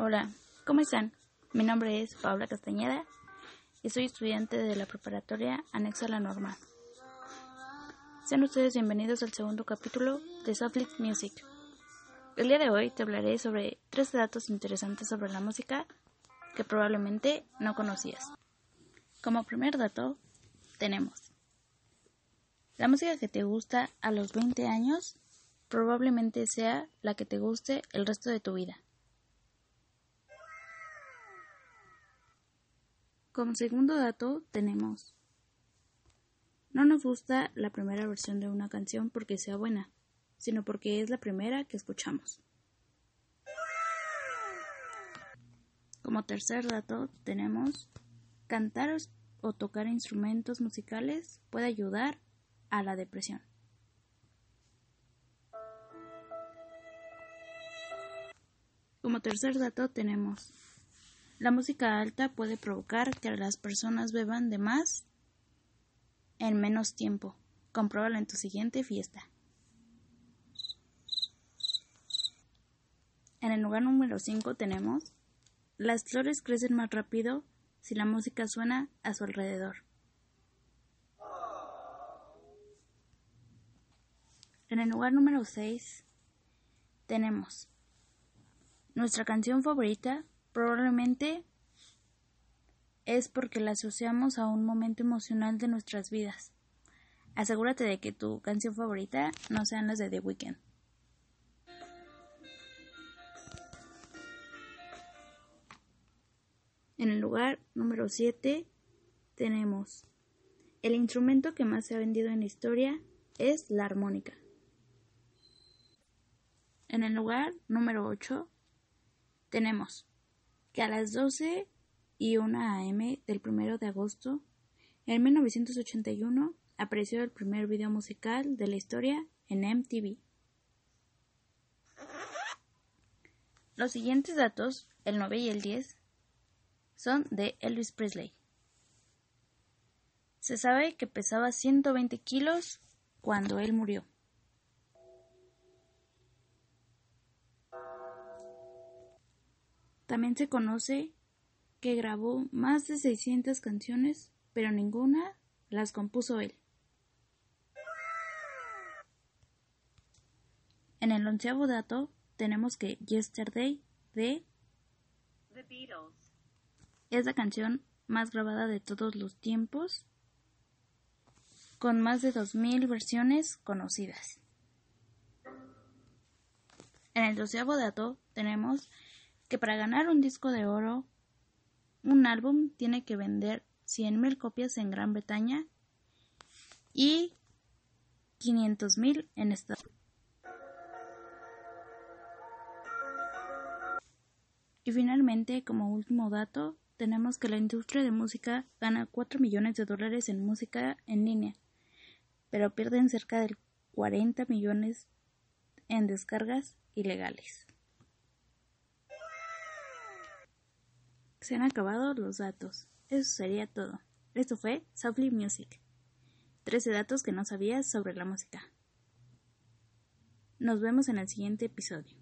Hola, ¿cómo están? Mi nombre es Paula Castañeda y soy estudiante de la preparatoria anexa a la normal. Sean ustedes bienvenidos al segundo capítulo de Softly Music. El día de hoy te hablaré sobre tres datos interesantes sobre la música que probablemente no conocías. Como primer dato, tenemos la música que te gusta a los 20 años probablemente sea la que te guste el resto de tu vida. Como segundo dato tenemos, no nos gusta la primera versión de una canción porque sea buena, sino porque es la primera que escuchamos. Como tercer dato tenemos, cantar o tocar instrumentos musicales puede ayudar a la depresión. Como tercer dato tenemos, la música alta puede provocar que las personas beban de más en menos tiempo. Compruébalo en tu siguiente fiesta. En el lugar número 5 tenemos las flores crecen más rápido si la música suena a su alrededor. En el lugar número 6 tenemos nuestra canción favorita Probablemente es porque la asociamos a un momento emocional de nuestras vidas. Asegúrate de que tu canción favorita no sean las de The Weeknd. En el lugar número 7 tenemos el instrumento que más se ha vendido en la historia es la armónica. En el lugar número 8 tenemos que a las 12 y 1 am del 1 de agosto, en 1981, apareció el primer video musical de la historia en MTV. Los siguientes datos, el 9 y el 10, son de Elvis Presley. Se sabe que pesaba 120 kilos cuando él murió. También se conoce que grabó más de 600 canciones, pero ninguna las compuso él. En el onceavo dato tenemos que Yesterday de The Beatles es la canción más grabada de todos los tiempos, con más de 2.000 versiones conocidas. En el doceavo dato tenemos que para ganar un disco de oro, un álbum tiene que vender 100.000 copias en Gran Bretaña y 500.000 en Estados Unidos. Y finalmente, como último dato, tenemos que la industria de música gana 4 millones de dólares en música en línea, pero pierden cerca de 40 millones en descargas ilegales. Se han acabado los datos. Eso sería todo. Esto fue Softly Music. 13 datos que no sabías sobre la música. Nos vemos en el siguiente episodio.